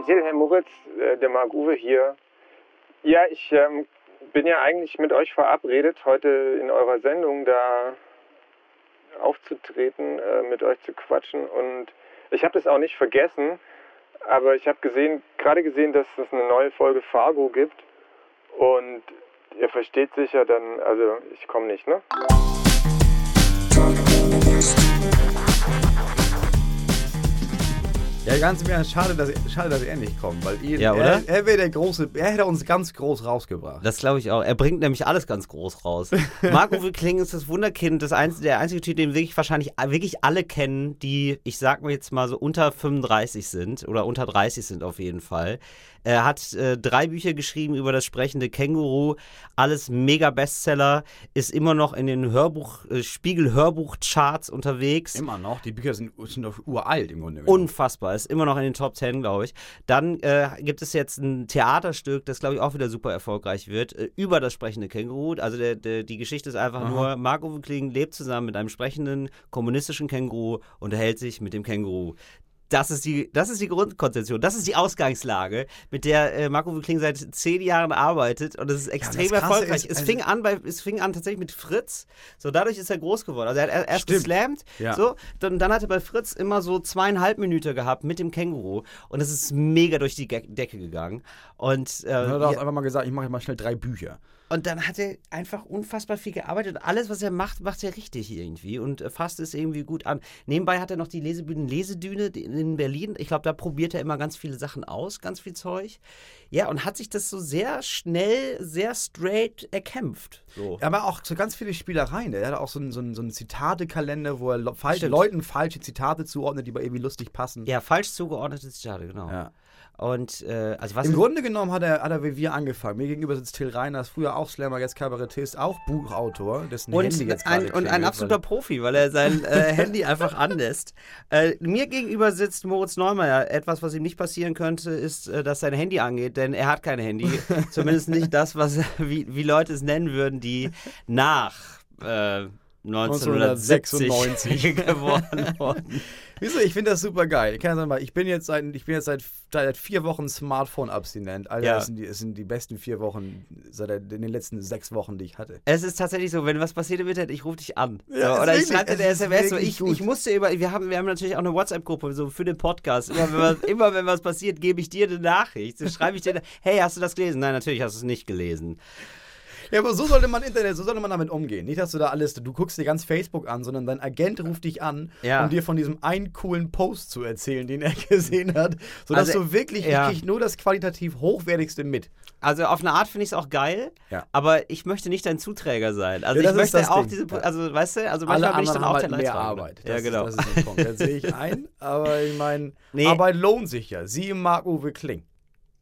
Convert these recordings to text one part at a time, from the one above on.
Jill, Herr Moritz, äh, der Marc Uwe hier. Ja, ich ähm, bin ja eigentlich mit euch verabredet, heute in eurer Sendung da aufzutreten, äh, mit euch zu quatschen. Und ich habe das auch nicht vergessen, aber ich habe gesehen, gerade gesehen, dass es eine neue Folge Fargo gibt. Und ihr versteht sicher dann, also ich komme nicht, ne? Ja, ganz im Ernst, schade, dass, schade, dass er nicht kommt, weil ihn, Ja, oder? er, er wäre der große, er hätte uns ganz groß rausgebracht. Das glaube ich auch. Er bringt nämlich alles ganz groß raus. Marc-Uwe Kling ist das Wunderkind, das einzige, der einzige Typ, den wirklich wahrscheinlich wirklich alle kennen, die, ich sag mal jetzt mal so unter 35 sind oder unter 30 sind auf jeden Fall. Er hat äh, drei Bücher geschrieben über das sprechende Känguru, alles mega Bestseller, ist immer noch in den Hörbuch, äh, Spiegel-Hörbuch-Charts unterwegs. Immer noch, die Bücher sind, sind doch uralt im Grunde genommen. Unfassbar, ist immer noch in den Top 10, glaube ich. Dann äh, gibt es jetzt ein Theaterstück, das, glaube ich, auch wieder super erfolgreich wird, äh, über das sprechende Känguru. Also der, der, die Geschichte ist einfach Aha. nur, Marc-Uwe Kling lebt zusammen mit einem sprechenden kommunistischen Känguru und unterhält sich mit dem Känguru. Das ist, die, das ist die Grundkonzeption, das ist die Ausgangslage, mit der äh, Marco Kling seit zehn Jahren arbeitet und es ist extrem Krasse erfolgreich. ist, es, also- fing an bei, es fing an tatsächlich mit Fritz, so dadurch ist er groß geworden. Also er hat erst Stimmt. geslammt, Ja. so, dann, dann hat er bei Fritz immer so zweieinhalb Minuten gehabt mit dem Känguru und es ist mega durch die Decke gegangen. Und, äh, Dann hat er auch ja, einfach mal gesagt, ich mache mal schnell drei Bücher. Und dann hat er einfach unfassbar viel gearbeitet. Alles, was er macht, macht er richtig irgendwie und äh, fasst es irgendwie gut an. Nebenbei hat er noch die Lesebühnen Lesedüne in Berlin. Ich glaube, da probiert er immer ganz viele Sachen aus, ganz viel Zeug. Ja, und hat sich das so sehr schnell, sehr straight erkämpft. So. Aber auch so ganz viele Spielereien. Er hat auch so einen, so einen, so einen Zitatekalender, wo er le falsch, Stimmt. Leuten falsche Zitate zuordnet, die aber irgendwie lustig passen. Ja, falsch zugeordnete Zitate, genau. Ja. Und äh, also was Im Grunde genommen hat er, hat er wie wir angefangen. Mir gegenüber sitzt Till Reiners, früher auch Slammer, jetzt Kabarettist, auch Buchautor, dessen Handy und jetzt ein, und ein absoluter Profi, weil er sein äh, Handy einfach anlässt. Äh, mir gegenüber sitzt Moritz Neumeier. Etwas, was ihm nicht passieren könnte, ist, äh, dass sein Handy angeht, denn er hat kein Handy. Zumindest nicht das, was wie, wie Leute es nennen würden, die nach äh, 1960 1996 geboren wurden. Wieso? Ich finde das super geil. Ich kann sagen, ich bin jetzt seit, ich bin jetzt seit, seit vier Wochen Smartphone-abstinent. Alter, Ja. das, sind die, das sind die besten vier Wochen seit in den letzten sechs Wochen, die ich hatte. Es ist tatsächlich so, wenn was passiert im Internet, ich rufe dich an. Ja, so, oder ich schreibe dir eine SMS. So, ich, gut. ich musste über, wir haben, wir haben natürlich auch eine WhatsApp-Gruppe so für den Podcast. Immer wenn, was, immer wenn was passiert, gebe ich dir eine Nachricht. So schreibe ich dir, hey, hast du das gelesen? Nein, natürlich hast du es nicht gelesen. Ja, aber so sollte man Internet, so sollte man damit umgehen. Nicht, dass du da alles, du guckst dir ganz Facebook an, sondern dein Agent ruft dich an, Ja. um dir von diesem einen coolen Post zu erzählen, den er gesehen hat, sodass Also, du wirklich, ja. ich krieg nur das qualitativ hochwertigste mit. Also auf eine Art finde ich es auch geil, Ja. aber ich möchte nicht dein Zuträger sein. Also Ja, ich möchte auch Ding. diese, Ja. also weißt du, also Alle manchmal bin ich dann auch der mehr. Arbeit. Ja, Das genau. Ist, das ist der Punkt. Das sehe ich ein, aber ich meine, Nee. Arbeit lohnt sich ja. Sie im Marc-Uwe Kling.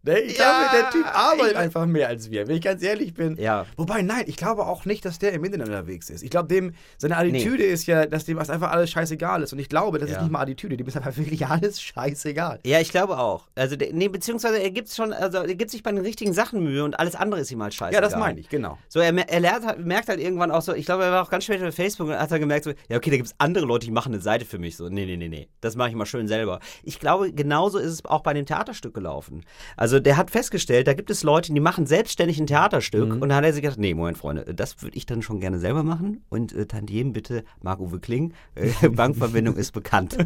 Der, ich Ja, glaube, der Typ arbeitet einfach mehr als wir, wenn ich ganz ehrlich bin. Ja. Wobei, nein, ich glaube auch nicht, dass der im Internet unterwegs ist. Ich glaube, dem, seine Attitüde ist ja, dass dem einfach alles scheißegal ist. Und ich glaube, das ist Ja. nicht mal Attitüde, dem ist einfach wirklich alles scheißegal. Ja, ich glaube auch. Also, nee, beziehungsweise er gibt schon, also er gibt sich bei den richtigen Sachen Mühe und alles andere ist ihm halt scheiße. Ja, das meine ich, genau. So, er, er lernt, halt- merkt halt irgendwann auch so, ich glaube, er war auch ganz spät bei Facebook und hat dann gemerkt, so, ja, okay, da gibt es andere Leute, die machen eine Seite für mich. So, nee, nee, nee, nee, das mache ich mal schön selber. Ich glaube, genauso ist es auch bei dem Theaterstück gelaufen. Also, der hat festgestellt, da gibt es Leute, die machen selbstständig ein Theaterstück und dann hat er sich gedacht, nee, Moment, Freunde, das würde ich dann schon gerne selber machen und äh, Tantiem bitte Marc-Uwe Kling, äh, Bankverbindung ist bekannt.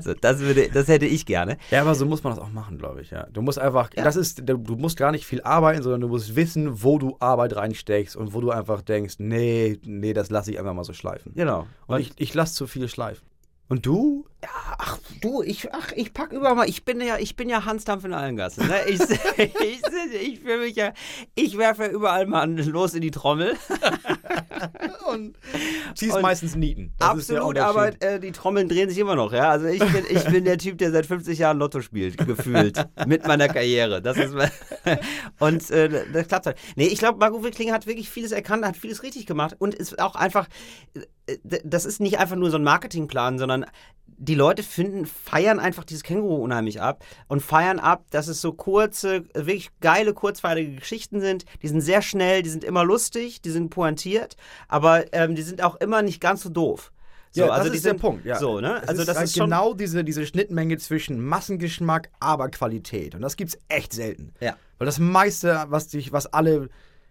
so, das, würde, das hätte ich gerne. Ja, aber so muss man das auch machen, glaube ich, ja. Du musst einfach, das ist, du musst gar nicht viel arbeiten, sondern du musst wissen, wo du Arbeit reinsteckst und wo du einfach denkst, nee, nee, das lasse ich einfach mal so schleifen. Genau. Und ich, ich lasse zu viel schleifen. Und du? Ach du, ich, ach, ich pack überall mal. Ich bin ja, ich bin ja Hans Dampf in allen Gassen. Ne? Ich, ich, ich fühle mich ja, ich werfe ja überall mal los in die Trommel. Und ziehst Und meistens Nieten. Das Absolut, aber äh, die Trommeln drehen sich immer noch. Ja? Also ich bin, ich bin der Typ, der seit 50 Jahren Lotto spielt, gefühlt. mit meiner Karriere. Das ist Und äh, das klappt halt. Nee, ich glaube, Margot Wickling hat wirklich vieles erkannt, hat vieles richtig gemacht und ist auch einfach, äh, das ist nicht einfach nur so ein Marketingplan, sondern die Leute finden, feiern einfach dieses Känguru unheimlich ab und feiern ab, dass es so kurze, wirklich geile, kurzweilige Geschichten sind. Die sind sehr schnell, die sind immer lustig, die sind pointiert, aber ähm, die sind auch immer nicht ganz so doof. So, ja, also das ist der sind- Punkt. Ja. So, ne? Es Also ist das halt ist genau diese, diese Schnittmenge zwischen Massengeschmack, aber Qualität. Und das gibt's echt selten. Ja. Weil das meiste, was dich, was alle.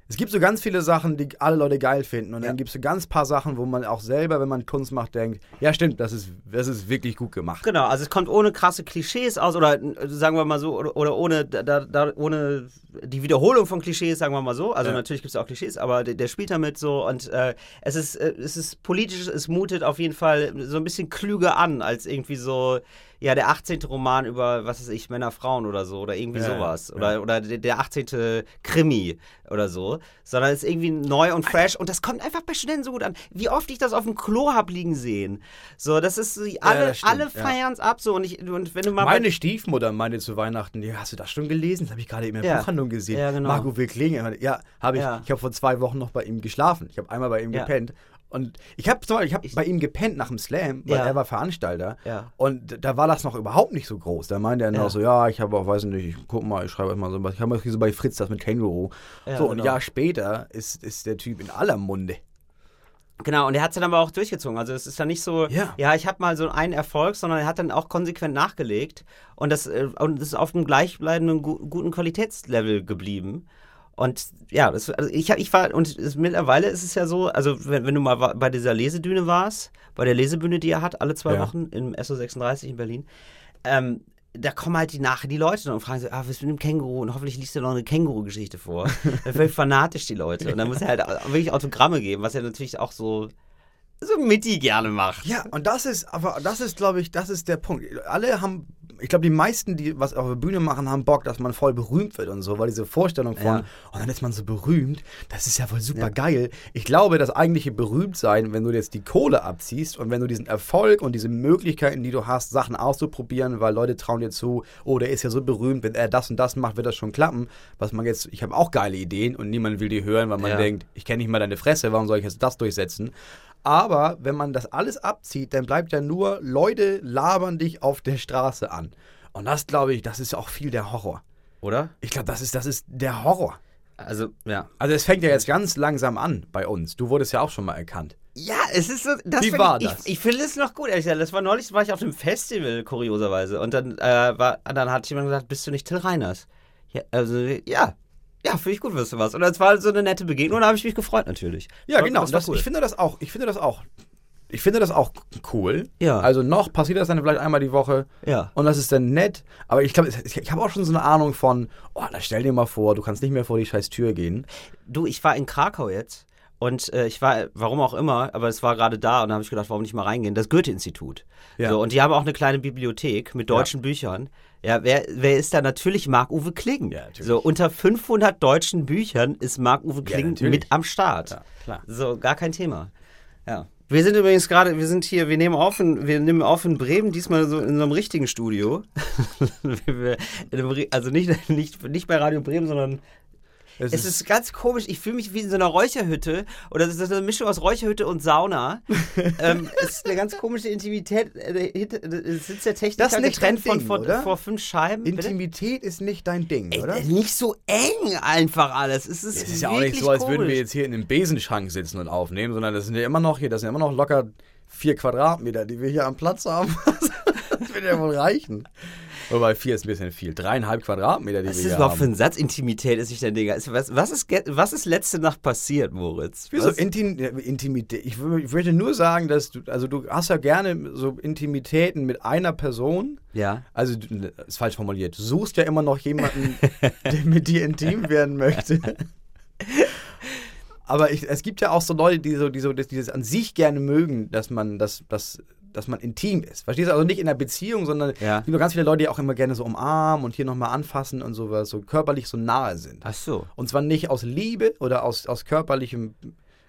Es gibt so ganz viele Sachen, die alle Leute geil finden. Und Ja. dann gibt es so ganz paar Sachen, wo man auch selber, wenn man Kunst macht, denkt, ja stimmt, das ist, das ist wirklich gut gemacht. Genau, also es kommt ohne krasse Klischees aus oder sagen wir mal so, oder, oder ohne, da, da, ohne die Wiederholung von Klischees, sagen wir mal so. Also Ja. natürlich gibt es auch Klischees, aber der, der spielt damit so und äh, es, ist, äh, es ist politisch, es mutet auf jeden Fall so ein bisschen klüger an als irgendwie so, ja, der 18. Roman über, was weiß ich, Männer, Frauen oder so oder irgendwie Ja, sowas. ja. Oder, oder der, der 18. Krimi oder so, sondern es ist irgendwie neu und fresh und das kommt einfach bei Studenten so gut an. Wie oft ich das auf dem Klo hab liegen sehen. So, das ist alle, stimmt, alle ja. feiern es ab so und, ich, und wenn du mal Meine Stiefmutter meinte zu Weihnachten, ja, hast du das schon gelesen? Das habe ich gerade in der Ja. Buchhandlung gesehen. Ja, genau. Marco will klingen. Ja, habe ich. Ja. Ich habe vor zwei Wochen noch bei ihm geschlafen. Ich habe einmal bei ihm Ja. gepennt. Und ich habe ich hab bei ihm gepennt nach dem Slam, weil Ja. er war Veranstalter. Ja. Und da war das noch überhaupt nicht so groß. Da meinte er Ja. noch so, ja, ich habe auch, weiß nicht, ich guck mal, ich schreibe euch mal so was. Ich habe mal so bei Fritz das mit Känguru. Ja, so, und ein genau. Jahr später ist, ist der Typ in aller Munde. Genau, und er hat es dann aber auch durchgezogen. Also es ist dann nicht so, Ja. ich habe mal so einen Erfolg, sondern er hat dann auch konsequent nachgelegt und das, äh, und das ist auf einem gleichbleibenden gu guten Qualitätslevel geblieben. Und ja, das, also ich, ich war, und es, mittlerweile ist es ja so, also wenn, wenn du mal bei dieser Lesedüne warst, bei der Lesebühne, die er hat, alle zwei Ja. Wochen im SO36 in Berlin, ähm, da kommen halt die nachher die Leute und fragen so, ah, was ist mit dem Känguru? Und hoffentlich liest er noch eine Känguru-Geschichte vor. da völlig fanatisch die Leute. Und dann muss er halt wirklich Autogramme geben, was er natürlich auch so, so Mitti gerne macht. Ja, und das ist, aber das ist, glaube ich, das ist der Punkt. Alle haben, ich glaube, die meisten, die was auf der Bühne machen, haben Bock, dass man voll berühmt wird und so, weil diese Vorstellung von, Ja. und dann ist man so berühmt, das ist ja wohl super geil. Ich glaube, das eigentliche Berühmtsein, wenn du jetzt die Kohle abziehst und wenn du diesen Erfolg und diese Möglichkeiten, die du hast, Sachen auszuprobieren, weil Leute trauen dir zu, oh, der ist ja so berühmt, wenn er das und das macht, wird das schon klappen. Was man jetzt, ich habe auch geile Ideen und niemand will die hören, weil man Ja. denkt, ich kenne nicht mal deine Fresse, warum soll ich jetzt das durchsetzen? Aber wenn man das alles abzieht, dann bleibt ja nur, Leute labern dich auf der Straße an. Und das glaube ich, das ist auch viel der Horror. Oder? Ich glaube, das ist, das ist der Horror. Also, ja. Also es fängt ja jetzt ganz langsam an bei uns. Du wurdest ja auch schon mal erkannt. Ja, es ist so. Das Wie war ich, das? Ich, ich finde es noch gut, ehrlich gesagt. Das war neulich, war ich auf einem Festival, kurioserweise. Und dann, äh, war, dann hat jemand gesagt, bist du nicht Till Reiners? Ja, also, ja. Ja, finde ich gut, wirst du was. Und das war so eine nette Begegnung, da habe ich mich gefreut, natürlich. Ja, genau. Das Das, cool. Ich finde das auch. Ich finde das auch. Ich finde das auch cool. Ja. Also noch passiert das dann vielleicht einmal die Woche. Ja. Und das ist dann nett. Aber ich glaube, ich, ich habe auch schon so eine Ahnung von, oh, da stell dir mal vor, du kannst nicht mehr vor die scheiß Tür gehen. Du, ich war in Krakau jetzt. Und äh, ich war, warum auch immer, aber es war gerade da und da habe ich gedacht, warum nicht mal reingehen? Das Goethe-Institut. Ja. So, und die haben auch eine kleine Bibliothek mit deutschen Büchern. Ja, wer, wer ist da? Natürlich Marc-Uwe Kling. Ja. So, unter 500 deutschen Büchern ist Marc-Uwe Kling natürlich. mit am Start. Ja, klar. So, gar kein Thema. Ja. Wir sind übrigens gerade, wir sind hier, wir nehmen auf in, wir nehmen auf in Bremen, diesmal so in so einem richtigen Studio. Also nicht, nicht, nicht bei Radio Bremen, sondern Es, es ist ganz komisch. Ich fühle mich wie in so einer Räucherhütte. Oder das ist eine Mischung aus Räucherhütte und Sauna. ähm, es ist eine ganz komische Intimität. Äh, hinter- äh, sitzt der Techniker Das ist nicht getrennt von, Ding, von oder? vor fünf Scheiben. Bitte? Intimität ist nicht dein Ding, Ey, oder? äh, Nicht so eng einfach alles. Es ist, Es ist ja auch nicht so, als würden wir jetzt hier in einem Besenschrank sitzen und aufnehmen, sondern das sind ja immer noch hier, das sind ja immer noch locker vier Quadratmeter, die wir hier am Platz haben. das wird ja wohl reichen. Wobei vier ist ein bisschen viel. Dreieinhalb Quadratmeter, die Was wir ist das hier überhaupt für haben. ein Satz? Intimität ist nicht dein Ding. Ist- Was, was, ist, was ist letzte Nacht passiert, Moritz? Wieso Was? Intim Intimität? Ich, ich würde nur sagen, dass du, also du hast ja gerne so Intimitäten mit einer Person. Ja. Also, du- das ist falsch formuliert. Du suchst ja immer noch jemanden, der mit dir intim werden möchte. Aber ich, es gibt ja auch so Leute, die so, die so das, dieses an sich gerne mögen, dass man, dass, dass, dass man intim ist. Verstehst du? Also nicht in einer Beziehung, sondern Ja. es gibt ganz viele Leute, die auch immer gerne so umarmen und hier nochmal anfassen und sowas, so körperlich so nahe sind. Ach so. Und zwar nicht aus Liebe oder aus, aus körperlichem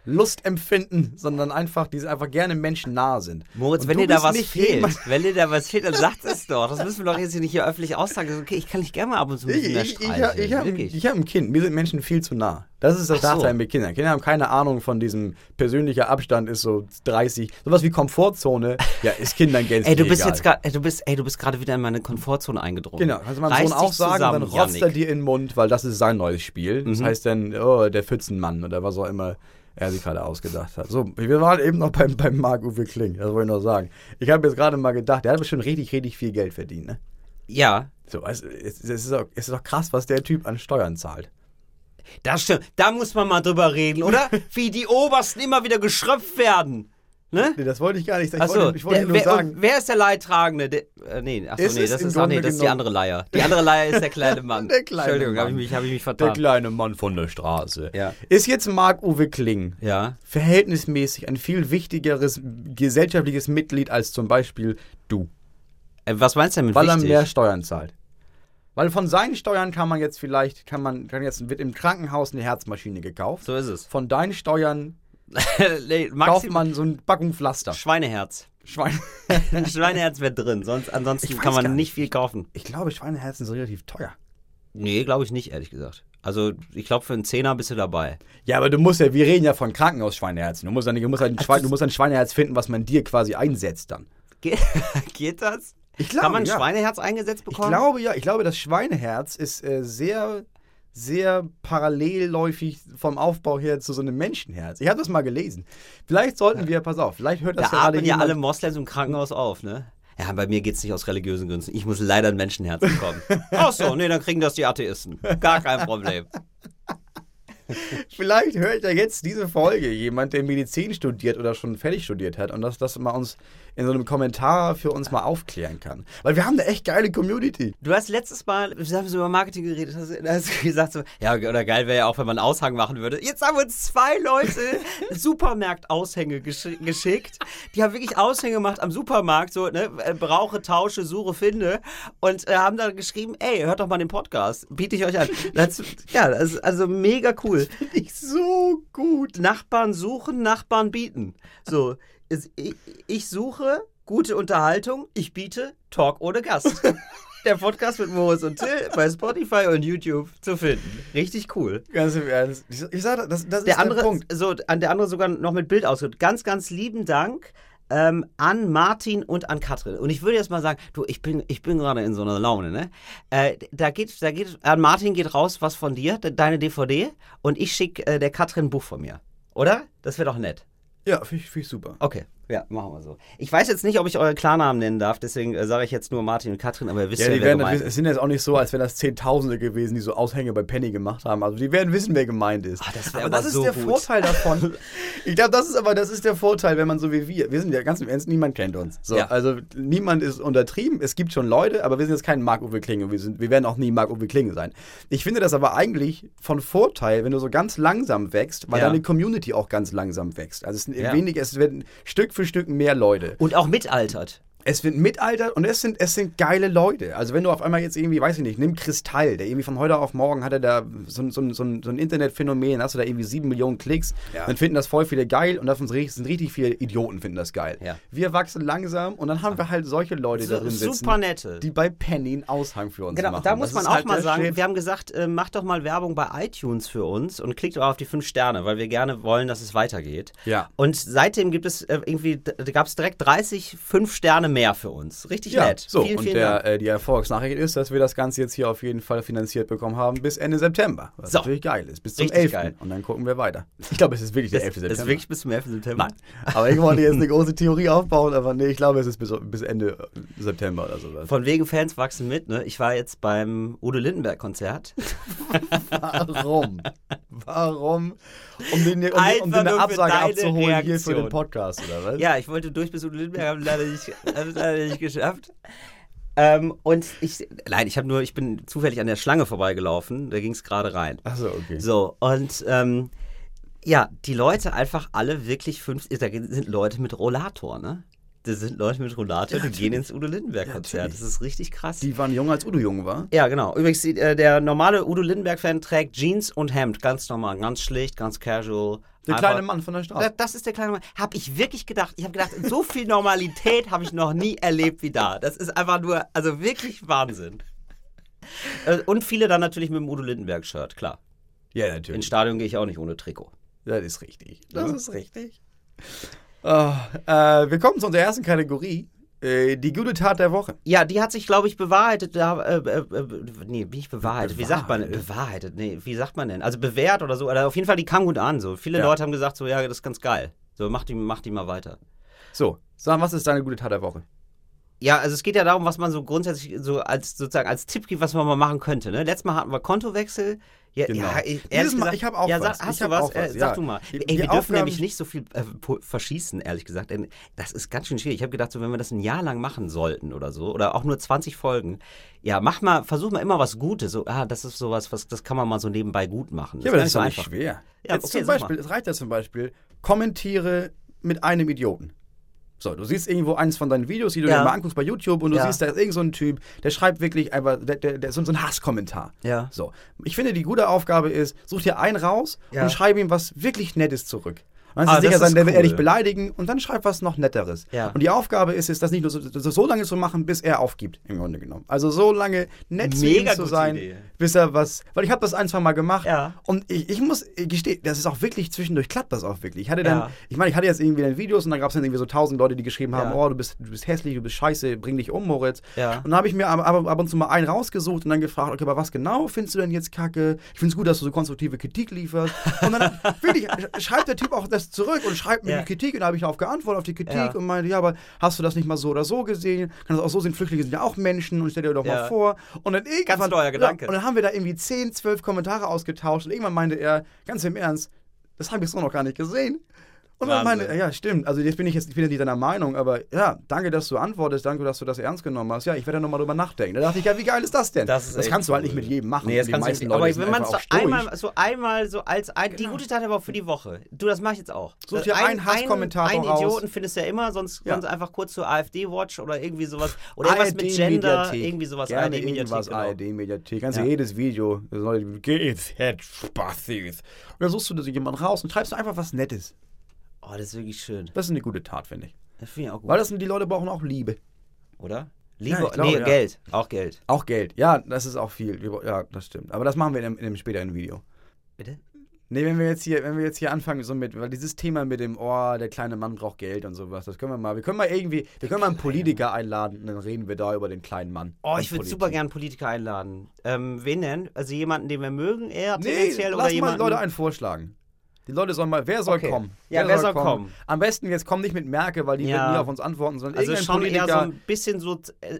Lustempfinden, sondern einfach, die einfach gerne Menschen nahe sind. Moritz, Und wenn dir da was nicht fehlt, wenn dir da was fehlt, dann sagt es doch. Das müssen wir doch jetzt hier nicht hier öffentlich aussagen. Okay, ich kann dich gerne mal ab und zu bisschen mehr ich, ich, ich habe hab ein Kind. Mir sind Menschen viel zu nah. Das ist das Ach so. Nachteil mit Kindern. Kinder haben keine Ahnung von diesem persönlicher Abstand ist so 30. Sowas wie Komfortzone, ja, ist Kindern gänzlich Ey, du bist egal. jetzt gerade, du bist, ey, du bist gerade wieder in meine Komfortzone eingedrungen. Genau, kannst du meinem Sohn auch sagen, zusammen, dann rotzt er Yannick. dir in den Mund, weil das ist sein neues Spiel. Das Mhm. heißt dann, oh, der Pfützenmann oder was auch immer er sich gerade ausgedacht hat. So, wir waren eben noch beim, beim Marc-Uwe Kling, das wollte ich noch sagen. Ich habe jetzt gerade mal gedacht, der hat bestimmt richtig, richtig viel Geld verdient, ne? Ja, So, also, es, es, ist doch, es ist doch krass, was der Typ an Steuern zahlt. das stimmt. Da muss man mal drüber reden, oder? Wie die Obersten immer wieder geschröpft werden. Ne? Nee, das wollte ich gar nicht sagen. Ich Achso, wollte, ich wollte der- nur wer, sagen, wer ist der Leidtragende? Der, äh, nee, achso, Es nee, ist das ist, ach, nee, das ist die andere Leier. Die andere Leier ist der kleine Mann. Der kleine Entschuldigung, habe ich, mich, hab ich mich der vertan. kleine Mann von der Straße. Ja. Ist jetzt Marc-Uwe Kling Ja. verhältnismäßig ein viel wichtigeres gesellschaftliches Mitglied als zum Beispiel du? Äh, was meinst du denn mit Weil wichtig? er mehr Steuern zahlt. Weil von seinen Steuern kann man jetzt vielleicht, kann man, kann jetzt, wird im Krankenhaus eine Herzmaschine gekauft. so ist es. Von deinen Steuern kauft man so eine Packung Pflaster. Schweineherz. Schwein. Ein Schweineherz wäre drin, sonst ansonsten Ich kann man nicht viel kaufen. Ich glaube, Schweineherzen sind relativ teuer. Nee, glaube ich nicht, ehrlich gesagt. Also, ich glaube, für einen Zehner bist du dabei. Ja, aber du musst ja, wir reden ja von Krankenhaus-Schweineherzen. Du musst, dann, du, musst ein Schwein, du musst ein Schweineherz finden, was man dir quasi einsetzt dann. Ge geht das? Ich glaube, kann man ein ja. Schweineherz eingesetzt Ich bekommen? glaube ja, ich glaube, das Schweineherz ist äh, sehr, sehr parallelläufig vom Aufbau her zu so einem Menschenherz. Ich habe das mal gelesen. Vielleicht sollten wir, pass auf, vielleicht hört das Da gerade atmen ja alle Moslems im Krankenhaus auf, ne? Ja, bei mir geht's nicht aus religiösen Gründen. Ich muss leider ein Menschenherz bekommen. Ach so, nee, dann kriegen das die Atheisten. Gar kein Problem. Vielleicht hört ja jetzt diese Folge jemand, der Medizin studiert oder schon fertig studiert hat und dass das mal uns in so einem Kommentar für uns mal aufklären kann. Weil wir haben eine echt geile Community. Du hast letztes Mal, wir haben so über Marketing geredet, hast, hast du gesagt so, ja, oder geil wäre ja auch, wenn man einen Aushang machen würde. Jetzt haben uns zwei Leute Supermarkt-Aushänge gesch geschickt. Die haben wirklich Aushänge gemacht am Supermarkt, so, ne, äh, brauche, tausche, suche, finde. Und äh, haben dann geschrieben, ey, hört doch mal den Podcast, biete ich euch an. Das, ja, das ist also mega cool. Ich so gut. Nachbarn suchen, Nachbarn bieten. So, ich, suche gute Unterhaltung, ich biete Talk ohne Gast. Der Podcast mit Moritz und Till bei Spotify und YouTube zu finden. Richtig cool. Ganz im Ernst. Ich, sage, das, das ist Der andere, der Punkt. so, an der andere sogar noch mit Bild ausgedrückt. Ganz, ganz lieben Dank ähm, an Martin und an Katrin. Und ich würde jetzt mal sagen, du, ich bin, ich bin gerade in so einer Laune, ne? Äh, da geht, da geht, an Martin geht raus was von dir, de, deine DVD, und ich schicke äh, der Katrin ein Buch von mir. Oder? Das wäre doch nett. Ja, finde ich, find ich super. Okay, ja, machen wir so. Ich weiß jetzt nicht, ob ich eure Klarnamen nennen darf, deswegen äh, sage ich jetzt nur Martin und Katrin, aber ihr wisst ja, Ja, die wer werden, gemeint es ist. sind jetzt auch nicht so, als wären das Zehntausende gewesen, die so Aushänge bei Penny gemacht haben. Also die werden wissen, wer gemeint ist. Ah, das aber aber das ist so der gut. Vorteil davon. ich glaube, das ist aber das ist der Vorteil, wenn man so wie wir. Wir sind ja ganz im Ernst, niemand kennt uns. So, Ja. Also niemand ist untertrieben. Es gibt schon Leute, aber wir sind jetzt kein Marc-Uwe Kling und wir, sind, wir werden auch nie Marc-Uwe Kling sein. Ich finde das aber eigentlich von Vorteil, wenn du so ganz langsam wächst, weil Ja. deine Community auch ganz langsam wächst. Also es sind Ja. wenig, es werden Stück für Stück mehr Leute. Und auch mitaltert. Es wird mitaltert und es sind, es sind geile Leute. Also wenn du auf einmal jetzt irgendwie, weiß ich nicht, nimm Kristall, der irgendwie von heute auf morgen hat er da so, ein- so, so, so ein Internetphänomen, hast du da irgendwie sieben Millionen Klicks, Ja. dann finden das voll viele geil und davon sind sind richtig viele Idioten finden das geil. Ja. Wir wachsen langsam und dann haben wir halt solche Leute da So, drin sitzen, super nette. die bei Penny einen Aushang für uns Genau, machen. da Das muss man ist auch halt mal sagen, Shit. wir haben gesagt, äh, macht doch mal Werbung bei iTunes für uns und klickt auch auf die fünf Sterne, weil wir gerne wollen, dass es weitergeht. Ja. Und seitdem gibt es äh, irgendwie, da gab es direkt 30 fünf Sterne mehr für uns. Richtig ja, nett. so, vielen, und vielen der, Dank. äh, die Erfolgsnachricht ist, dass wir das Ganze jetzt hier auf jeden Fall finanziert bekommen haben bis Ende September. Was So. natürlich geil ist. Bis zum Richtig 11. geil. Und dann gucken wir weiter. Ich glaube, es ist wirklich der 11. Das September. ist wirklich bis zum 11. September. Nein. Aber ich wollte jetzt eine große Theorie aufbauen, aber nee, ich glaube, es ist bis, bis Ende September oder sowas. Von wegen Fans wachsen mit, ne? Ich war jetzt beim Udo Lindenberg-Konzert. Warum? Warum? Um, den, um, um, eine Absage abzuholen hier für Reaktion. den Podcast, oder was? Ja, ich wollte durch bis Udo Lindenberg, habe leider nicht, habe leider nicht geschafft. Ähm, und ich, nein, ich habe nur, ich bin zufällig an der Schlange vorbeigelaufen, da ging es gerade rein. Achso, okay. So, und ähm, ja, die Leute einfach alle wirklich fünf, da sind Leute mit Rollator, ne? Das sind Leute mit Rollator, die gehen ins Udo Lindenberg-Konzert. natürlich. das ist richtig krass. Die waren jung, als Udo jung war. Ja, genau. Übrigens, äh, der normale Udo Lindenberg-Fan trägt Jeans und Hemd. Ganz normal, ganz schlicht, ganz casual. Der Einfach- kleine Mann von der Straße. Das ist der kleine Mann. Habe ich wirklich gedacht. Ich habe gedacht, so viel Normalität habe ich noch nie erlebt wie da. Das ist einfach nur, also wirklich Wahnsinn. Äh, Und viele dann natürlich mit dem Udo Lindenberg-Shirt, klar. Ja, Ins natürlich. Stadion gehe ich auch nicht ohne Trikot. Das ist richtig. Das ist richtig. Oh, äh, wir kommen zu unserer ersten Kategorie. Äh, die gute Tat der Woche. Ja, die hat sich, glaube ich, bewahrheitet. Da, äh, äh, äh, nee, nicht bewahrheitet. Wie sagt man? Bewahrheitet? Bewahrheitet. Nee, wie sagt man denn? Also bewährt oder so. Oder auf jeden Fall, die kam gut an. So. Viele Ja. Leute haben gesagt, so, ja, das ist ganz geil. So, mach die, mach die mal weiter. So, sag, was ist deine gute Tat der Woche? Ja, also es geht ja darum, was man so grundsätzlich so als sozusagen als Tipp gibt, was man mal machen könnte. Ne? Letztes Mal hatten wir Kontowechsel. Ja, Genau. ja ehrlich Mal- ich hab auch ja, was. Sag, hast du was? Äh, ja. Sag du mal. Ey, die wir dürfen Aufgaben- nämlich nicht so viel äh, verschießen, ehrlich gesagt. Denn das ist ganz schön schwierig. Ich habe gedacht, so, wenn wir das ein Jahr lang machen sollten oder so, oder auch nur 20 Folgen, ja, mach mal, versuch mal immer was Gutes. So, ah, das ist sowas, was, das kann man mal so nebenbei gut machen. Ja, aber das ist doch nicht einfach. schwer. Ja, Jetzt okay, zum Beispiel, es reicht ja zum Beispiel, kommentiere mit einem Idioten. So, du siehst irgendwo eins von deinen Videos, die du Ja. dir mal anguckst bei YouTube und du Ja. siehst, da ist irgend so ein Typ, der schreibt wirklich einfach, der, der, der, so so ein Hasskommentar. Ja. So, ich finde, die gute Aufgabe ist, such dir einen raus Ja. und schreib ihm was wirklich Nettes zurück. Dann Ah, sicher sein, der wird er cool. dich beleidigen und dann schreib was noch Netteres. Ja. Und die Aufgabe ist es, das nicht nur so, so, lange zu machen, bis er aufgibt, im Grunde genommen. Also so lange nett Mega zu sein, Idee. bis er was, weil ich habe das ein, zwei Mal gemacht Ja. und ich, ich muss gestehen, das ist auch wirklich, zwischendurch klappt das auch wirklich. Ich hatte dann, Ja. ich meine, ich hatte jetzt irgendwie dann Videos und dann gab es dann irgendwie so tausend Leute, die geschrieben haben, oh, du bist, du bist hässlich, du bist scheiße, bring dich um, Moritz. Und dann habe ich mir ab, ab, ab und zu mal einen rausgesucht und dann gefragt, okay, aber was genau findest du denn jetzt kacke? Ich finde es gut, dass du so konstruktive Kritik lieferst. Und dann wirklich sch- schreibt der Typ auch das zurück und schreibt mir Ja. die Kritik und da habe ich darauf geantwortet, auf die Kritik Ja. und meinte, ja, aber hast du das nicht mal so oder so gesehen? Kann das auch so sehen, Flüchtlinge sind ja auch Menschen und stell dir doch Ja. mal vor. Und dann irgendwann, neuer Gedanke. Und dann haben wir da irgendwie 10, 12 Kommentare ausgetauscht und irgendwann meinte er, ganz im Ernst, das habe ich so noch gar nicht gesehen. Und dann er, ja, stimmt. Also jetzt bin ich jetzt, ich bin jetzt nicht deiner Meinung, aber ja, danke, dass du antwortest, danke, dass du das ernst genommen hast. Ja, ich werde da nochmal drüber nachdenken. Da dachte ich, ja, wie geil ist das denn? Das echt kannst du halt cool. nicht mit jedem machen. Nee, das Die kannst du meisten nicht. Leute Aber wenn man es so einmal, so einmal so als ein, die Genau. gute Tat aber für die Woche. Du, das mache ich jetzt auch. Such dir einen Hasskommentator Einen raus. Idioten findest du ja immer, sonst Ja. einfach kurz zur AfD-Watch oder irgendwie sowas. Oder irgendwas mit Gender, ARD-Mediathek. irgendwie sowas. ARD-Mediathek, irgendwas genau. ARD-Mediathek. Kannst Ja. du jedes Video, das geht's, head, spaßig. Und dann suchst du dir jemanden raus und schreibst du einfach was Nettes. Oh, das ist wirklich schön. Das ist eine gute Tat, finde ich. Das finde ich auch gut. Weil das sind, die Leute brauchen auch Liebe. Oder? Liebe, ich glaube, nee, ja. Geld. Auch Geld. Auch Geld. Ja, das ist auch viel. Ja, das stimmt. Aber das machen wir in einem, in einem späteren Video. Bitte? Nee, wenn wir jetzt hier, wenn wir jetzt hier anfangen, so mit, weil dieses Thema mit dem, oh, der kleine Mann braucht Geld und sowas, das können wir mal, wir können mal irgendwie, wir können mal einen Politiker einladen und dann reden wir da über den kleinen Mann. Oh, ich würde super gern Politiker einladen. Ähm, wen denn? Also jemanden, den wir mögen, eher Nee, tendenziell lass oder mal jemanden. Leute einen vorschlagen. Die Leute sollen mal, wer soll Okay. kommen? Ja, wer soll kommen? Am besten jetzt komm nicht mit Merkel, weil die Ja. wird nie auf uns antworten, sondern also irgendein schon eher Politiker, so ein bisschen so. Äh,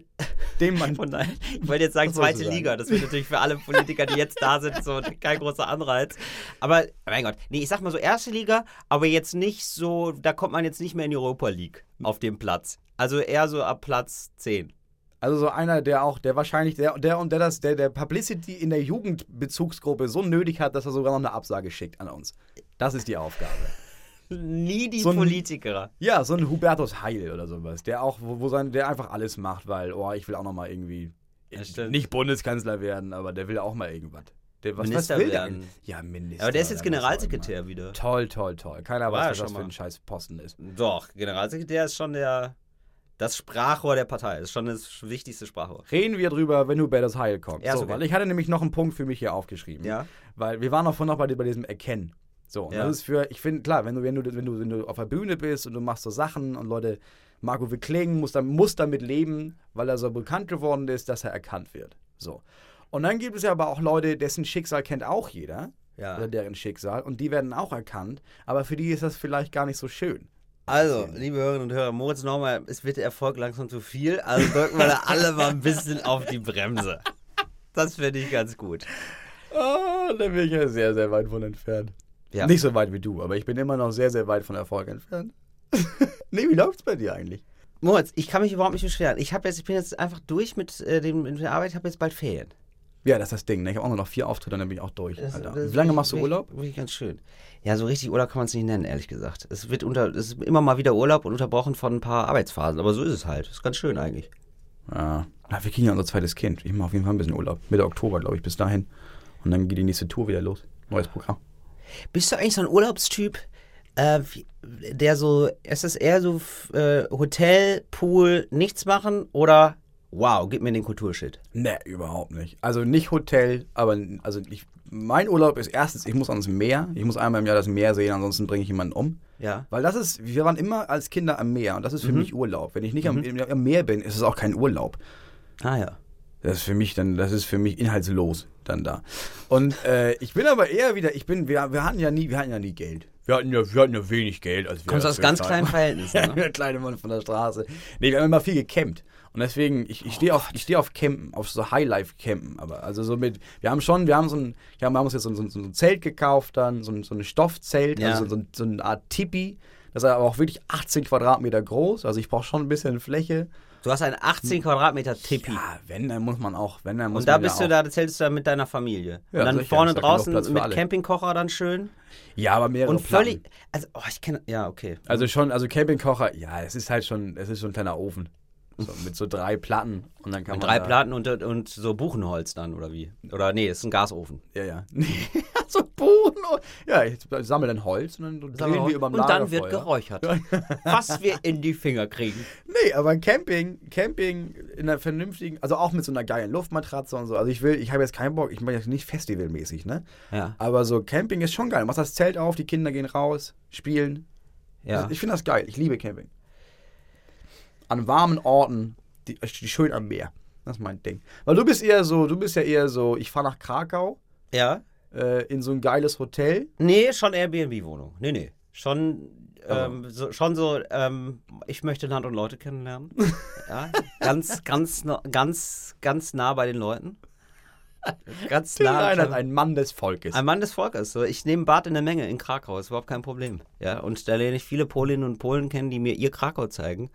dem man, Oh nein, ich wollte jetzt sagen zweite sagen? Liga. Das wird natürlich für alle Politiker, die jetzt da sind, so kein großer Anreiz. Aber, mein Gott, nee, ich sag mal so erste Liga, aber jetzt nicht so, da kommt man jetzt nicht mehr in die Europa League auf dem Platz. Also eher so ab Platz 10. also so einer, der auch, der wahrscheinlich, der, der und der das, der, der Publicity in der Jugendbezugsgruppe so nötig hat, dass er sogar noch eine Absage schickt an uns. Das ist die Aufgabe. Nie die So ein- Politiker. Ja, so ein Hubertus Heil oder sowas, der auch, wo, wo sein, der einfach alles macht, weil, oh, ich will auch noch mal irgendwie nicht Bundeskanzler werden, aber der will auch mal irgendwas. Der, was, Minister was will werden. eigentlich? Ja, Minister. Aber der ist jetzt Generalsekretär wieder. Toll, toll, toll. Keiner War weiß, was das für ein scheiß Posten ist. Doch, Generalsekretär ist schon der, das Sprachrohr der Partei. Ist schon das wichtigste Sprachrohr. Reden wir drüber, wenn Hubertus Heil kommt. Ja, so, okay. weil ich hatte nämlich noch einen Punkt für mich hier aufgeschrieben. Ja. Weil wir waren auch vorhin noch bei, bei diesem Erkennen. So, und Ja. das ist für, ich finde, klar, wenn du, wenn, du, wenn, du, wenn du auf der Bühne bist und du machst so Sachen und Leute, Marco Wickling muss, dann, muss damit leben, weil er so bekannt geworden ist, dass er erkannt wird. So. Und dann gibt es ja aber auch Leute, dessen Schicksal kennt auch jeder, Ja. oder deren Schicksal, und die werden auch erkannt, aber für die ist das vielleicht gar nicht so schön. Also, liebe Hörerinnen und Hörer, Moritz nochmal, es wird der Erfolg langsam zu viel, also drücken wir da alle mal ein bisschen auf die Bremse. Das finde ich ganz gut. Ah, da bin ich ja sehr, sehr weit von entfernt. Ja. Nicht so weit wie du, aber ich bin immer noch sehr, sehr weit von Erfolg entfernt. nee, wie läuft's bei dir eigentlich? Moritz, ich kann mich überhaupt nicht beschweren. Ich, jetzt, ich bin jetzt einfach durch mit, äh, dem, mit der Arbeit, ich habe jetzt bald Ferien. Ja, das ist das Ding. Ne? Ich habe auch nur noch vier Auftritte, dann bin ich auch durch. Das- Alter. das Wie lange machst du Urlaub? Wirklich ganz schön. Ja, so richtig Urlaub kann man es nicht nennen, ehrlich gesagt. Es wird unter, es ist immer mal wieder Urlaub und unterbrochen von ein paar Arbeitsphasen, aber so ist es halt. Ist ganz schön eigentlich. Ja. Na, wir kriegen ja unser zweites Kind. Ich mache auf jeden Fall ein bisschen Urlaub. Mitte Oktober, glaube ich, bis dahin. Und dann geht die nächste Tour wieder los. Neues Programm. Bist du eigentlich so ein Urlaubstyp, äh, der so, ist es eher so äh, Hotel, Pool, nichts machen oder wow, gib mir den Kulturshit? Ne, überhaupt nicht. Also nicht Hotel, aber also ich mein Urlaub ist erstens, ich muss ans Meer. Ich muss einmal im Jahr das Meer sehen, ansonsten bringe ich jemanden um. Ja. Weil das ist, wir waren immer als Kinder am Meer und das ist für Mhm. mich Urlaub. Wenn ich nicht am, am Meer bin, ist es auch kein Urlaub. Ah ja. Das ist für mich dann, das ist für mich inhaltslos dann da. Und äh, ich bin aber eher wieder, ich bin, wir, wir hatten ja nie, wir hatten ja nie Geld. Wir hatten ja, wir hatten ja wenig Geld. Als wir Kommst aus ganz klein kleinen Verhältnissen, ne? der kleine Mann von der Straße. Nee, wir haben immer viel gecampt. Und deswegen, ich, ich stehe auf, ich stehe auf Campen, auf so Highlife-Campen. Aber also so mit, wir haben schon, wir haben so ein, wir haben, wir haben uns jetzt so, ein- so, ein Zelt gekauft dann, so ein, so ein Stoffzelt, Ja. also so, ein- so eine Art Tipi. Das ist aber auch wirklich 18 Quadratmeter groß. Also ich brauche schon ein bisschen Fläche. Du hast einen 18 Quadratmeter Tipi. Ja, wenn, dann muss man auch, wenn, dann muss Und da bist du da, das hältst du da mit deiner Familie. Ja, und dann sicher, vorne draußen mit. Campingkocher dann schön. Ja, aber mehrere Und völlig. Platten. Also, oh, ich kenne. Ja, okay. Also schon, also Campingkocher, ja, es ist halt schon, es ist so ein kleiner Ofen. So, mit so drei Platten und dann kann Mit man. drei da, Platten und, und so Buchenholz dann, oder wie? Oder nee, ist ein Gasofen. Ja, ja. so Buchen. Ja, ich sammle dann Holz und dann grillen wir überm und dann wird geräuchert. Was wir in die Finger kriegen. Nee, aber Camping, Camping in einer vernünftigen, also auch mit so einer geilen Luftmatratze und so. Also ich will, ich habe jetzt keinen Bock, ich mache jetzt nicht festivalmäßig, ne? Ja. Aber so Camping ist schon geil. Du machst das Zelt auf, die Kinder gehen raus, spielen. Ja. Ich finde das geil. Ich liebe Camping. An warmen Orten, die, die schön am Meer. Das ist mein Ding. Weil du bist eher so, du bist ja eher so, ich fahre nach Krakau Ja. äh, in so ein geiles Hotel. Nee, schon Airbnb-Wohnung. Nee, nee. Schon, Aber- ähm, so, schon so, ähm, ich möchte Land und Leute kennenlernen. ja, ganz, ganz, ganz, ganz nah bei den Leuten. Ganz nah. Reinhardt, ein Mann des Volkes. Ein Mann des Volkes. So, ich nehme Bad in der Menge in Krakau, ist überhaupt kein Problem. Ja, und da lerne ich viele Polinnen und Polen kennen, die mir ihr Krakau zeigen.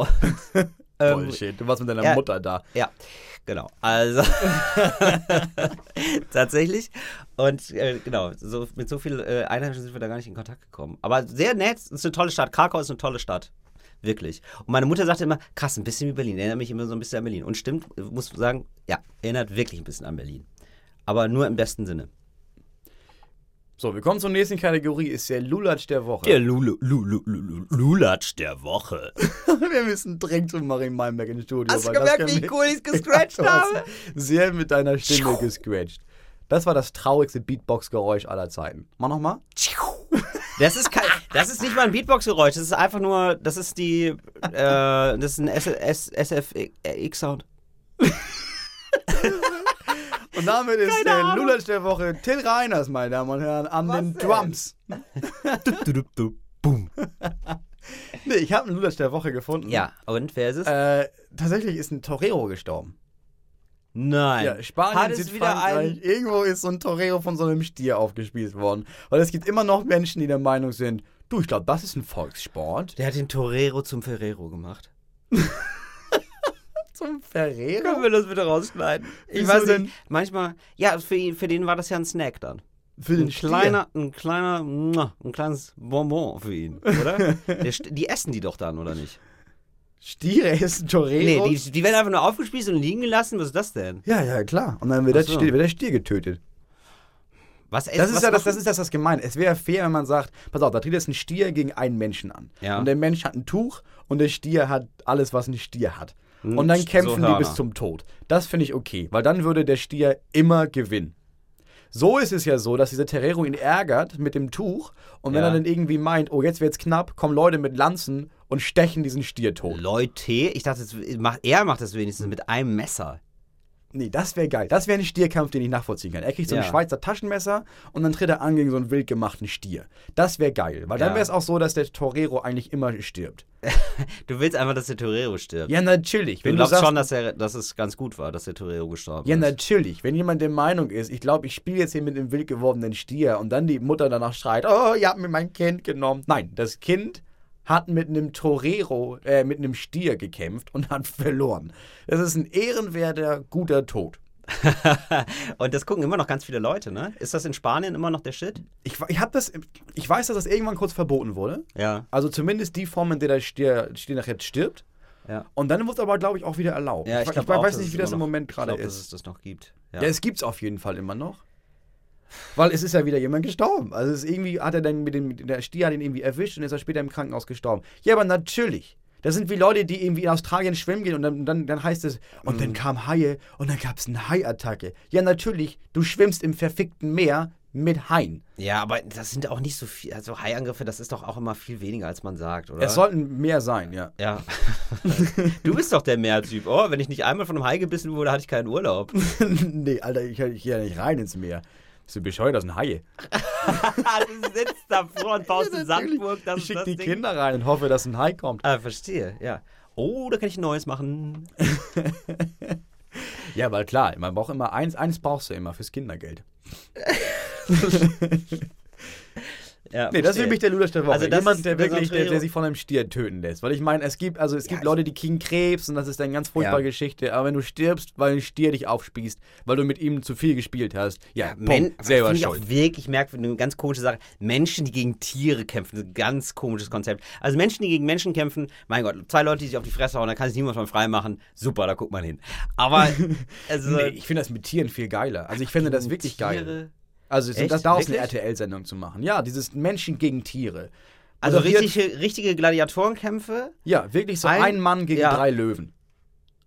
Und, ähm, Bullshit. Du warst mit deiner ja. Mutter da. ja, genau. Also tatsächlich. Und äh, genau, so, mit so viel äh, Einheimischen sind wir da gar nicht in Kontakt gekommen. Aber sehr nett, es ist eine tolle Stadt. Krakau ist eine tolle Stadt. Wirklich. Und meine Mutter sagte immer, krass, ein bisschen wie Berlin. Erinnert mich immer so ein bisschen an Berlin. Und stimmt, muss sagen, ja, erinnert wirklich ein bisschen an Berlin. Aber nur im besten Sinne. So, wir kommen zur nächsten Kategorie, ist der Lulatsch der Woche. Der Lulatsch der Woche. wir müssen dringend zu Marin Malmberg ins Studio. Hast du gemerkt, wie cool ich's gescratcht Ja, du hast habe? Sehr mit deiner Stimme gescratcht. Das war das traurigste Beatbox-Geräusch aller Zeiten. Mach nochmal. Das ist kein, das ist nicht mal ein Beatbox-Geräusch, das ist einfach nur, das ist die, äh, das ist ein SFX-Sound. Und damit ist Keine der Ahnung. Lulatsch der Woche Till Reiners, meine Damen und Herren, an den denn? Drums. Boom. Nee, ich habe einen Lulatsch der Woche gefunden. Ja, und wer ist es? Äh, tatsächlich ist ein Torero gestorben. Nein. Ja, Spanien, Hat es wieder ein, irgendwo ist so ein Torero von so einem Stier aufgespießt worden. Weil es gibt immer noch Menschen, die der Meinung sind, du, ich glaube, das ist ein Volkssport. der hat den Torero zum Ferrero gemacht. Zum Ferrero? Können wir das bitte rausschneiden? Ich Wieso weiß nicht, manchmal, ja, für, ihn, für den war das ja ein Snack dann. Für Ein den Stier. kleiner, ein kleiner, ein kleines Bonbon für ihn, oder? Die essen die doch dann, oder nicht? Stiere ist ein Torero? Nee, die, die werden einfach nur aufgespießt und liegen gelassen. Was ist das denn? ja, ja, klar. Und dann wird, Ach der so. Stier, wird der Stier getötet. Was, Das was ist ja das, das ist das, das gemeint. Es wäre fair, wenn man sagt, pass auf, da tritt jetzt ein Stier gegen einen Menschen an. Ja. Und der Mensch hat ein Tuch und der Stier hat alles, was ein Stier hat. Und dann so kämpfen die Hörner. bis zum Tod. Das finde ich okay, weil dann würde der Stier immer gewinnen. So ist es ja so, dass dieser Terrero ihn ärgert mit dem Tuch und wenn Ja. er dann irgendwie meint, oh, jetzt wird's knapp, kommen Leute mit Lanzen und stechen diesen Stier tot. Leute, ich dachte, er macht das wenigstens mit einem Messer. Nee, das wäre geil. Das wäre ein Stierkampf, den ich nachvollziehen kann. Er kriegt so ein Ja. Schweizer Taschenmesser und dann tritt er an gegen so einen wild gemachten Stier. Das wäre geil, weil dann Ja. wäre es auch so, dass der Torero eigentlich immer stirbt. Du willst einfach, dass der Torero stirbt. Ja, natürlich. du Wenn du, glaubst sagst, schon, dass, er, dass es ganz gut war, dass der Torero gestorben ja, ist. natürlich. Wenn jemand der Meinung ist, ich glaube, ich spiele jetzt hier mit einem wild gewordenen Stier und dann die Mutter danach schreit, oh, ihr habt mir mein Kind genommen. Nein, das Kind hat mit einem Torero, äh, mit einem Stier gekämpft und hat verloren. Das ist ein ehrenwerter, guter Tod. Und das gucken immer noch ganz viele Leute, ne? Ist das in Spanien immer noch der Shit? Ich, ich, hab das, ich weiß, dass das irgendwann kurz verboten wurde. Ja. Also zumindest die Form, in der der Stier, Stier nachher stirbt. Ja. Und dann wird es aber, glaube ich, auch wieder erlaubt. Ja, ich ich, glaub ich auch, weiß nicht, wie das im Moment gerade ich glaub, dass ist. es das noch gibt. Ja, es gibt es auf jeden Fall immer noch. Weil es ist ja wieder jemand gestorben. Also es ist irgendwie hat er dann mit dem, der Stier hat ihn irgendwie erwischt und ist er später im Krankenhaus gestorben. Ja, aber natürlich. Das sind wie Leute, die irgendwie in Australien schwimmen gehen und dann, dann, dann heißt es, und Mhm. dann kam Haie und dann gab es eine Haiattacke. Ja, natürlich, du schwimmst im verfickten Meer mit Haien. Ja, aber das sind auch nicht so viel. Also Haiangriffe, das ist doch auch immer viel weniger, als man sagt, oder? Es sollten mehr sein, ja. ja. du bist doch der Meertyp. Oh, wenn ich nicht einmal von einem Hai gebissen wurde, hatte ich keinen Urlaub. nee, Alter, ich, ich gehe ja nicht rein ins Meer. Bist du bescheuert, das sind Haie. du sitzt davor und baust eine Sandburg. Das ich schicke die Ding. Kinder rein und hoffe, dass ein Hai kommt. Ah, verstehe, ja. Oh, da kann ich ein neues machen. Ja, weil klar, man braucht immer eins, eins brauchst du immer fürs Kindergeld. Ja, Nee, das ist verstehe. nämlich der Luder der Woche. Also Jemand, der wirklich, der, der sich von einem Stier töten lässt. Weil ich meine, es gibt, also es gibt Leute, die kriegen Krebs und das ist eine ganz furchtbare Ja. Geschichte. Aber wenn du stirbst, weil ein Stier dich aufspießt, weil du mit ihm zu viel gespielt hast, ja, bumm, Men selber ich schuld. auch wirklich merkwürdig, eine ganz komische Sache. Menschen, die gegen Tiere kämpfen, ein ganz komisches Konzept. Also Menschen, die gegen Menschen kämpfen, mein Gott, zwei Leute, die sich auf die Fresse hauen, da kann sich niemand von frei machen. Super, da guckt man hin. Aber, also, Nee, ich finde das mit Tieren viel geiler. Also ich finde das wirklich geil. Also Echt? das daraus eine Wirklich? RTL-Sendung zu machen. Ja, dieses Menschen gegen Tiere. Also Moderiert- richtige, richtige Gladiatorenkämpfe? Ja, wirklich so Ein- ein, Mann gegen ja. drei Löwen.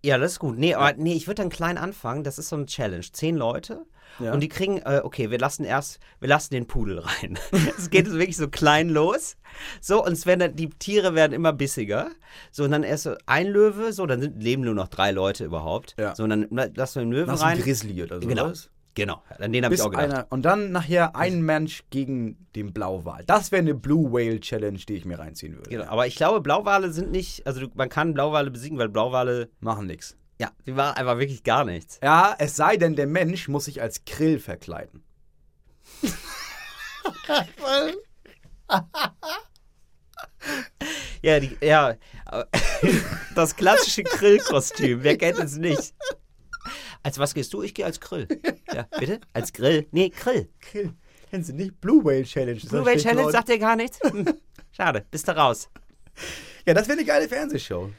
Ja, das ist gut. Nee, aber nee, ich würde dann klein anfangen. Das ist so eine Challenge. Zehn Leute. Ja. Und die kriegen, äh, okay, wir lassen erst, wir lassen den Pudel rein. Es geht wirklich so klein los. So, und es werden dann, die Tiere werden immer bissiger. So, und dann erst so ein Löwe, so, dann sind, leben nur noch drei Leute überhaupt. Ja. So, und dann lassen wir den Löwen Was rein. ein Grizzly oder so. Genau. Genau, an den habe ich auch gedacht. einer, und dann nachher ein Mensch gegen den Blauwal. Das wäre eine Blue Whale Challenge, die ich mir reinziehen würde. Genau. Aber ich glaube, Blauwale sind nicht, also man kann Blauwale besiegen, weil Blauwale, Machen nix. ja, die waren einfach wirklich gar nichts. Ja, es sei denn, der Mensch muss sich als Krill verkleiden. Ja, die, ja, das klassische Grillkostüm, wer kennt es nicht? Als was gehst du? Ich gehe als Grill. Ja, bitte? Als Grill? Nee, Grill. Krill. Kennen Sie nicht? Blue Whale Challenge. Blue Whale Challenge sagt dir gar nichts? Hm, schade, bist du raus. Ja, das wäre eine geile Fernsehshow.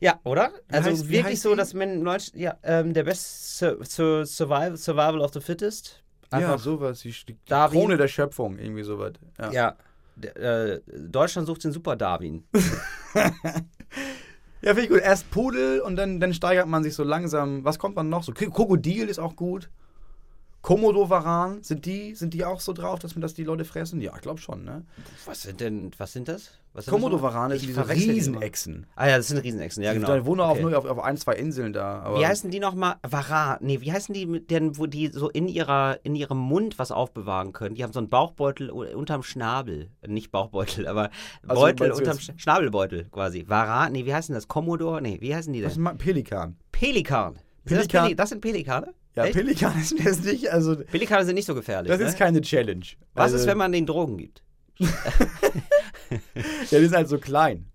Ja, oder? Also heißt- wirklich so, dass man ja, ähm, der Best Sur Sur Survival, Survival of the Fittest. ja, Einfach, sowas. Die, die Darwin. Krone der Schöpfung, irgendwie sowas. Ja. ja. Äh, Deutschland sucht den Super Darwin. Ja, finde ich gut. Erst Pudel und dann, dann steigert man sich so langsam. Was kommt man noch? So Krokodil ist auch gut. Komodo-Varan, sind die, sind die auch so drauf, dass, man, dass die Leute fressen? Ja, ich glaube schon, ne? Was sind denn, was sind das? Was sind das Komodo-Varan nochmal? ist Ich diese die. Riesenechsen. Ah ja, das sind Riesenechsen, ja genau. Die wohnen auch Okay. nur auf, auf ein, zwei Inseln da. Aber Wie heißen die nochmal? Varan. Nee, wie heißen die, mit denen, wo die so in, ihrer, in ihrem Mund was aufbewahren können? Die haben so einen Bauchbeutel unterm Schnabel. Nicht Bauchbeutel, aber Also, Beutel unterm Sch Schnabelbeutel quasi. Varan. Nee, wie heißen das? Commodore? Nee, wie heißen die Das denn? ist ein Pelikan. Pelikan. Sind Das, Pelikan- Peli das sind Pelikane? Ja, Echt? Pelikan ist jetzt nicht, also Pelikane sind nicht so gefährlich. das ne? ist keine Challenge. Was also, ist, wenn man den Drogen gibt? Der ist halt so klein.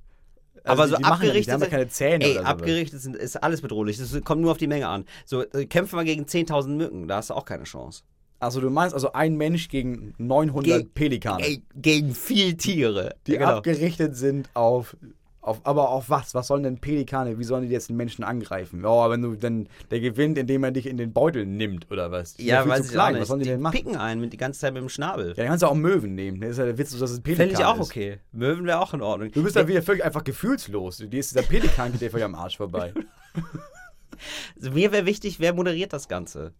Also Aber die, so die machen ja nicht, abgerichtet die haben ja keine Zähne Ey, oder sowas. abgerichtet sind, ist alles bedrohlich. Das kommt nur auf die Menge an. So, äh, kämpfen wir gegen 10.000 Mücken, da hast du auch keine Chance. Also du meinst also ein Mensch gegen 900 Ge- Pelikane, Ey, gegen viel Tiere. die Ja, genau. abgerichtet sind auf, auf, aber auf was? Was sollen denn Pelikane, wie sollen die jetzt einen Menschen angreifen? Oh, wenn du dann, der gewinnt, indem er dich in den Beutel nimmt oder was? Die Ja, weiß ich klein. auch nicht. Was sollen die, denn machen? picken einen mit die ganze Zeit mit dem Schnabel. Ja, dann kannst du auch Möwen nehmen. Das ist ja der Witz, dass es ein Pelikan Fände ich auch ist. okay. Möwen wäre auch in Ordnung. Du bist da wieder völlig einfach gefühlslos. Dir ist dieser Pelikan geht dir völlig am Arsch vorbei. Also mir wäre wichtig, wer moderiert das Ganze?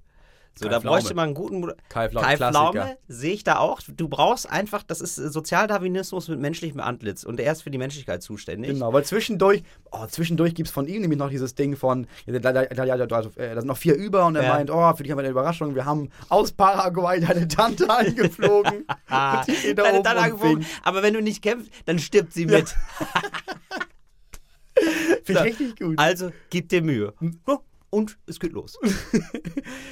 So, Kai da Pflaume. bräuchte man einen guten Moder Kai Pflaume, Kai. Pflaume sehe ich da auch. Du brauchst einfach, das ist Sozialdarwinismus mit menschlichem Antlitz und er ist für die Menschlichkeit zuständig. Genau, weil zwischendurch, oh, zwischendurch gibt es von ihm nämlich noch dieses Ding von, ja, da, da, da, da, sind noch vier über und er Ja. meint, oh, für dich haben wir eine Überraschung, wir haben aus Paraguay deine Tante eingeflogen. Deine Tante winkt. aber wenn du nicht kämpfst, dann stirbt sie mit. Finde ich richtig gut. Also gib dir Mühe. Ja, Und es geht los.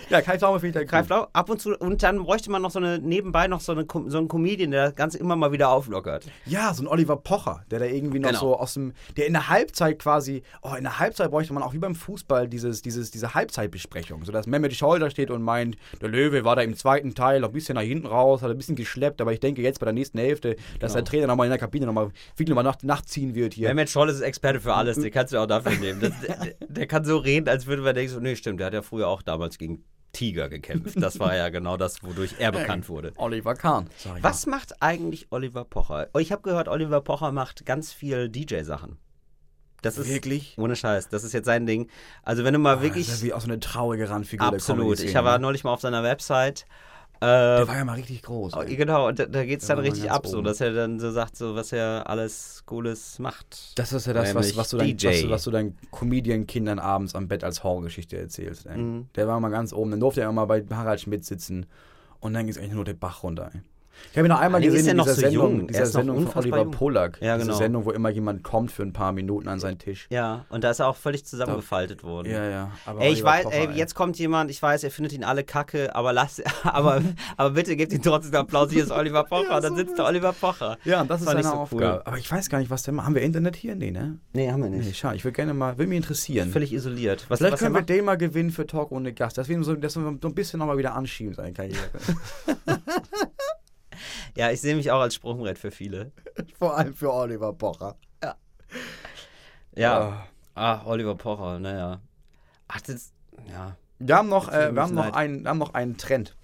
Ja, Kai Pflaume finde ich da Kai gut. Pflaume, ab und zu, und dann bräuchte man noch so eine, nebenbei noch so, eine, so einen Comedian, der das Ganze immer mal wieder auflockert. Ja, so ein Oliver Pocher, der da irgendwie noch Genau. so aus dem, der in der Halbzeit quasi, oh, in der Halbzeit bräuchte man auch wie beim Fußball dieses, dieses, diese Halbzeitbesprechung, so dass Mehmet Scholl da steht und meint, der Löwe war da im zweiten Teil noch ein bisschen nach hinten raus, hat ein bisschen geschleppt, aber ich denke jetzt bei der nächsten Hälfte, dass der Trainer nochmal in der Kabine nochmal viel nochmal nach, nachziehen wird hier. Mehmet Scholl ist Experte für alles, den kannst du auch dafür nehmen. Das, der, der kann so reden, als würde man denken, so, nee, stimmt, der hat ja früher auch damals gegen Tiger gekämpft. Das war ja genau das, wodurch er bekannt wurde. Oliver Kahn. Was macht eigentlich Oliver Pocher? Oh, Ich habe gehört, Oliver Pocher macht ganz viel DJ-Sachen. Das ist Wirklich? ohne Scheiß. Das ist jetzt sein Ding. Also wenn du mal Das wirklich ist wie auch so eine traurige Randfigur absolut. Ich war ne? neulich mal auf seiner Website. Der war ja mal richtig groß. Oh, ey. Genau, und da, da geht es dann mal richtig ab, so, oben. dass er dann so sagt, so was er alles Cooles macht. Das ist ja das, was, was, du dein, was, du, was du deinen Comedian-Kindern abends am Bett als Horrorgeschichte erzählst. Mhm. Der war mal ganz oben. Dann durfte er immer bei Harald Schmidt sitzen. Und dann ging es eigentlich nur den Bach runter. Ey. Ich habe ihn noch einmal Allerdings gesehen ist in er dieser noch so Sendung, jung. Er dieser ist noch Sendung von unfassbar Oliver jung. Pollack. Ja, Diese genau. Sendung, wo immer jemand kommt für ein paar Minuten an seinen Tisch. Ja, und da ist er auch völlig zusammengefaltet worden. Ja, ja. Aber Ey, ich Oliver weiß, Pocher, ey, jetzt kommt jemand, ich weiß, ihr findet ihn alle kacke, aber lass, aber, aber bitte gebt ihm trotzdem einen Applaus, hier ist Oliver Pocher, Ja, und dann sitzt der Oliver Pocher. Ja, und das ist Fand seine so Aufgabe. cool. Aber ich weiß gar nicht, was der macht. Haben wir Internet hier? Nee, ne? Nee, haben wir Nee, nicht. schade. Ich würde gerne mal, würde mich interessieren. Völlig isoliert. Was, Vielleicht was können wir den mal gewinnen für Talk ohne Gast. Das wir so, dass wir so ein bisschen nochmal wieder anschieben, seine Karriere. Ja, ich sehe mich auch als Sprungbrett für viele. Vor allem für Oliver Pocher. Ja. Ah, Oliver Pocher, naja. Ach, das, ja. Wir haben noch, äh, wir haben noch, einen, wir haben noch einen Trend.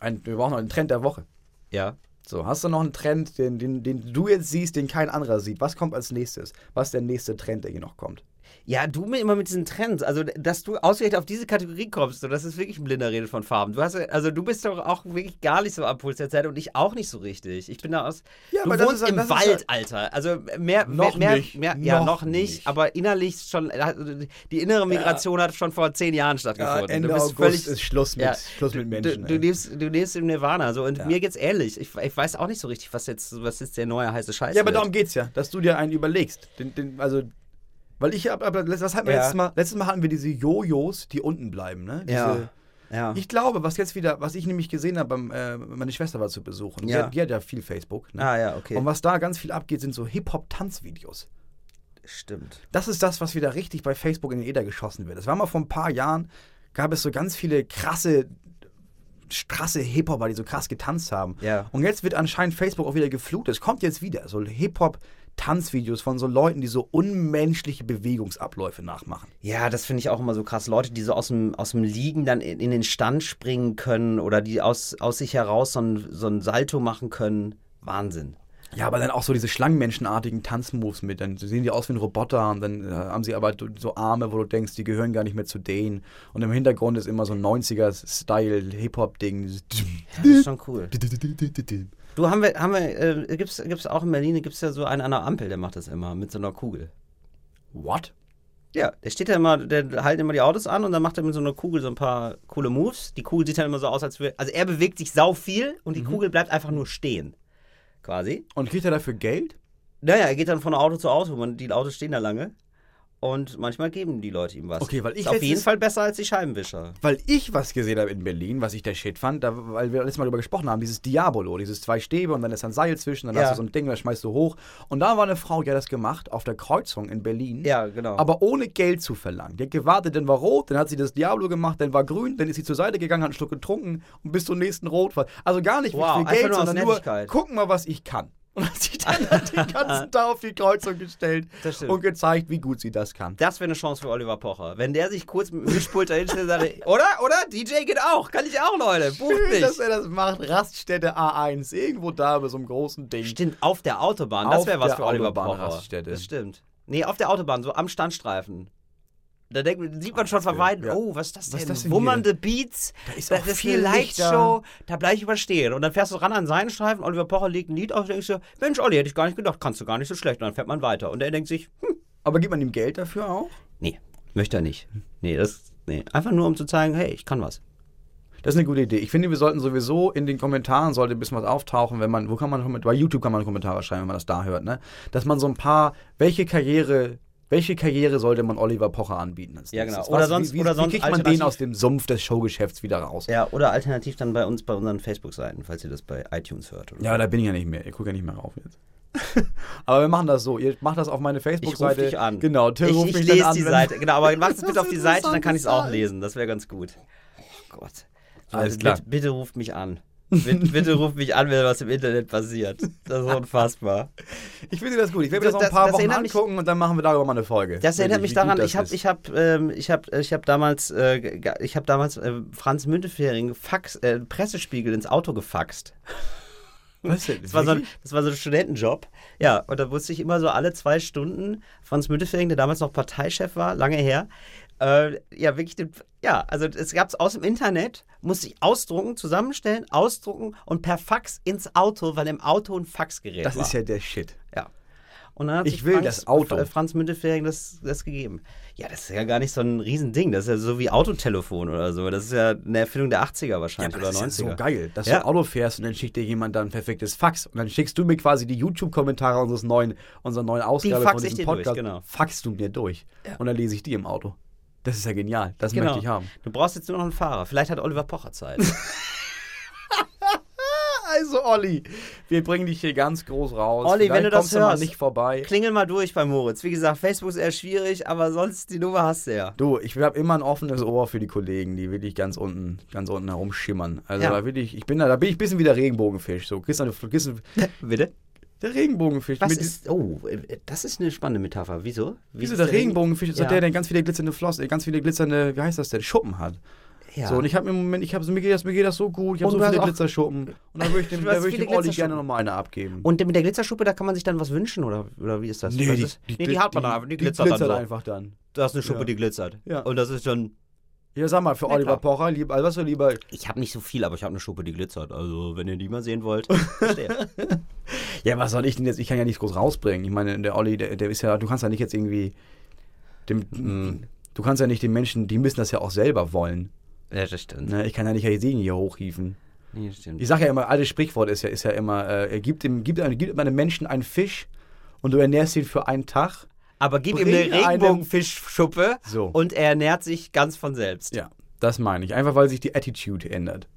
Ein, wir brauchen noch einen Trend der Woche. Ja. So, hast du noch einen Trend, den, den, den du jetzt siehst, den kein anderer sieht? Was kommt als nächstes? Was ist der nächste Trend, der hier noch kommt? Ja, du mir immer mit diesen Trends, also dass du ausgerechnet auf diese Kategorie kommst, so, das ist wirklich ein blinder Rede von Farben. Du hast, ja- also du bist doch auch wirklich gar nicht so am Puls der Zeit und ich auch nicht so richtig. Ich bin da aus. Ja, du aber das wohnst ist- im das ist- Wald, Alter. Also mehr, Noch mehr, nicht. mehr, ja Noch noch nicht, nicht. aber innerlich schon. also Die innere Migration hat schon vor zehn Jahren stattgefunden. du bist völlig. ist Schluss mit, Ja, Schluss mit Menschen. Du, du, lebst, du lebst im Nirvana so und Ja. mir geht's ehrlich. Ich, ich weiß auch nicht so richtig, was jetzt, was jetzt der neue heiße Scheiß ja, aber wird. darum geht's ja, dass du dir einen überlegst. Den, den, also, weil ich hab, aber das hatten wir Ja. letztes Mal, letztes Mal hatten wir diese Jojos, die unten bleiben, ne? Diese, Ja. ja. Ich glaube, was jetzt wieder, was ich nämlich gesehen habe, äh, meine Schwester war zu besuchen. Die, Ja. hat, die hat ja viel Facebook. Ne? ah ja, okay. Und was da ganz viel abgeht, sind so Hip-Hop-Tanzvideos. Stimmt. Das ist das, was wieder richtig bei Facebook in den Äther geschossen wird. Das war mal vor ein paar Jahren, gab es so ganz viele krasse, krasse Hip-Hopper, die so krass getanzt haben. Ja. Und jetzt wird anscheinend Facebook auch wieder geflutet. Es kommt jetzt wieder so Hip-Hop-Tanzvideos von so Leuten, die so unmenschliche Bewegungsabläufe nachmachen. Ja, das finde ich auch immer so krass. Leute, die so aus dem, aus dem Liegen dann in, in den Stand springen können oder die aus, aus sich heraus so ein, so ein Salto machen können. Wahnsinn. Ja, aber dann auch so diese schlangenmenschenartigen Tanzmoves mit. Dann sehen die aus wie ein Roboter und dann äh, haben sie aber so Arme, wo du denkst, die gehören gar nicht mehr zu denen. Und im Hintergrund ist immer so ein 90er-Style Hip-Hop-Ding. Dieses Ja, das ist schon cool. Du, haben wir, haben wir, äh, gibt's, gibt's auch in Berlin, gibt's ja so einen an der Ampel, der macht das immer mit so einer Kugel. What? Ja, der steht da immer, der halten immer die Autos an und dann macht er mit so einer Kugel so ein paar coole Moves. Die Kugel sieht dann immer so aus, als würde, also er bewegt sich sau viel und die Kugel bleibt einfach nur stehen. Quasi. Und kriegt er dafür Geld? Naja, er geht dann von Auto zu Auto. Man, die Autos stehen da lange. Und manchmal geben die Leute ihm was. Okay, weil ich Ist auf jeden Fall besser als die Scheibenwischer. Weil ich was gesehen habe in Berlin, was ich der Shit fand, da, weil wir letztes Mal darüber gesprochen haben, dieses Diabolo, dieses zwei Stäbe und dann ist ein Seil zwischen, dann Ja. hast du so ein Ding, das schmeißt du hoch. Und da war eine Frau, die hat das gemacht auf der Kreuzung in Berlin. Ja, genau. Aber ohne Geld zu verlangen. Die hat gewartet, dann war rot, dann hat sie das Diablo gemacht, dann war grün, dann ist sie zur Seite gegangen, hat einen Schluck getrunken und bis zum nächsten Rot war. Also gar nicht Wow, wie viel Geld, sondern nur, Nettigkeit. guck mal, was ich kann. Und hat sich dann halt den ganzen Tag auf die Kreuzung gestellt und gezeigt, wie gut sie das kann. das wäre eine Chance für Oliver Pocher. Wenn der sich kurz mit dem Mischpult dahin stellt und sagt, oder? Oder? DJ geht auch. Kann ich auch, Leute. Bucht Schön, dass mich. er das macht. Raststätte A1, irgendwo da bei so einem großen Ding. Stimmt, auf der Autobahn. Das wäre was für Oliver. Pocher. Das stimmt. Nee, auf der Autobahn, so am Standstreifen. Da denkt, sieht man schon verweilen, ja. oh, was ist das Was denn? ist das denn Wummernde Beats, Da ist das auch ist viel eine Lightshow, da bleib ich überstehen. Und dann fährst du ran an seinen Streifen, Oliver Pocher legt ein Lied auf, und denkst du, Mensch, Olli, hätte ich gar nicht gedacht, kannst du gar nicht so schlecht. Und dann fährt man weiter. Und er denkt sich, hm, Aber gibt man ihm Geld dafür auch? nee, möchte er nicht. Nee, das, nee. Einfach nur, um zu zeigen, hey, ich kann was. Das ist eine gute Idee. Ich finde, wir sollten sowieso in den Kommentaren sollte ein bisschen was auftauchen, wenn man, wo kann man, bei YouTube kann man Kommentare schreiben, wenn man das da hört, ne? Dass man so ein paar, welche Karriere, welche Karriere sollte man Oliver Pocher anbieten? Ja, genau. Oder sonst- wie, wie, oder sonst wie kriegt man den aus dem Sumpf des Showgeschäfts wieder raus? Ja, oder alternativ dann bei uns bei unseren Facebook-Seiten, falls ihr das bei iTunes hört. Oder Ja, da bin ich ja nicht mehr. Ich gucke ja nicht mehr rauf jetzt. aber wir machen das so. Ihr macht das auf meine Ich rufe Facebook-Seite. dich an. Genau, Till ich ruft ich mich lese dann an. die Seite. Genau, aber macht es bitte auf die Seite, dann kann ich es auch lesen. Das wäre ganz gut. Oh Gott. Alles Also klar. Bitte, bitte ruft mich an. Bitte, bitte ruft mich an, wenn was im Internet passiert. Das ist unfassbar. Ich finde das gut. Ich werde mir das noch ein paar das Wochen erinnert mich- angucken und dann machen wir darüber mal eine Folge. Das erinnert mich daran, ich habe ich hab, ähm, ich hab, ich hab damals, äh, ich hab damals äh, Franz Müntefering Fax, äh, Pressespiegel ins Auto gefaxt. Was denn? Das war, so ein, das war so ein Studentenjob. Ja, und da musste ich immer so alle zwei Stunden Franz Müntefering, der damals noch Parteichef war, lange her, äh, ja, wirklich, den, ja, also es gab es aus dem Internet, musste ich ausdrucken, zusammenstellen, ausdrucken und per Fax ins Auto, weil im Auto ein Faxgerät Das war. ist ja der Shit. Ja. Und dann hat Ich sich will Franz, das Auto. Franz Müntefering das, das gegeben. Ja, das ist ja gar nicht so ein Riesending. Das ist ja so wie Autotelefon oder so. Das ist ja eine Erfindung der 80er wahrscheinlich das oder ist ja 90er. so geil, dass Ja. du Auto fährst und dann schickt dir jemand dann ein perfektes Fax und dann schickst du mir quasi die YouTube-Kommentare unseres neuen, unserer neuen Ausgabe fax von ich diesem dir durch, Podcast. genau. Faxst du mir durch und dann lese ich die im Auto. Das ist ja genial. Das Genau. möchte ich haben. Du brauchst jetzt nur noch einen Fahrer. Vielleicht hat Oliver Pocher Zeit. Also Olli, wir bringen dich hier ganz groß raus. Olli, Vielleicht wenn du das hörst, nicht vorbei. Klingel mal durch bei Moritz. Wie gesagt, Facebook ist eher schwierig, aber sonst die Nummer hast du ja. Du, ich habe immer ein offenes Ohr für die Kollegen, die wirklich ganz unten, ganz unten herumschimmern. Also Ja. da wirklich, ich bin da, da bin ich ein bisschen wie der Regenbogenfisch. So, kriegst du, du, Bitte? Der Regenbogenfisch. Was ist. Oh, äh, das ist eine spannende Metapher. Wieso? Wie Wieso ist der Regenbogenfisch ist Ja. doch der, der ganz viele glitzernde Flossen, ganz viele glitzernde, wie heißt das denn, Schuppen hat. Ja. So, und ich habe im Moment, ich habe mir geht das, mir geht das so gut, ich habe so viele Glitzerschuppen. Und da würde ich dem, da ich dem Olli gerne nochmal eine abgeben. Und mit der Glitzerschuppe, da kann man sich dann was wünschen, oder, oder wie ist das? nee, die, ist? nee, die hat man dann einfach, die die glitzert, dann so. einfach dann. Du hast eine Schuppe, Ja. die glitzert. Ja. Und das ist dann. Ja, sag mal, für Na Oliver klar. Pocher, lieber, also was du lieber, Ich habe nicht so viel, aber ich habe eine Schuppe, die glitzert. Also, wenn ihr die mal sehen wollt, verstehe. ja, was soll ich denn jetzt, ich kann ja nichts groß rausbringen. Ich meine, der Olli, der, der ist ja, du kannst ja nicht jetzt irgendwie, dem, Mhm. du kannst ja nicht den Menschen, die müssen das ja auch selber wollen. ja, das stimmt. Ne? Ich kann ja nicht jetzt den hier hochhieven. Nee, das stimmt. Ich sage ja immer, altes Sprichwort ist ja, ist ja immer, äh, er gibt, dem, gibt, einem, gibt einem Menschen einen Fisch und du ernährst ihn für einen Tag. Aber gib ihm eine Regenbogenfischschuppe So. und er ernährt sich ganz von selbst. Ja, das meine ich. Einfach weil sich die Attitude ändert.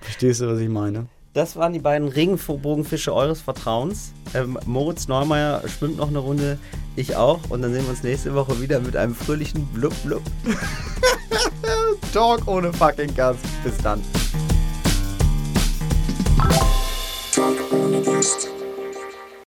Verstehst du, was ich meine? Das waren die beiden Regenbogenfische eures Vertrauens. Ähm, Moritz Neumeier schwimmt noch eine Runde, ich auch. Und dann sehen wir uns nächste Woche wieder mit einem fröhlichen Blub Blub. Talk ohne fucking Gast. Bis dann.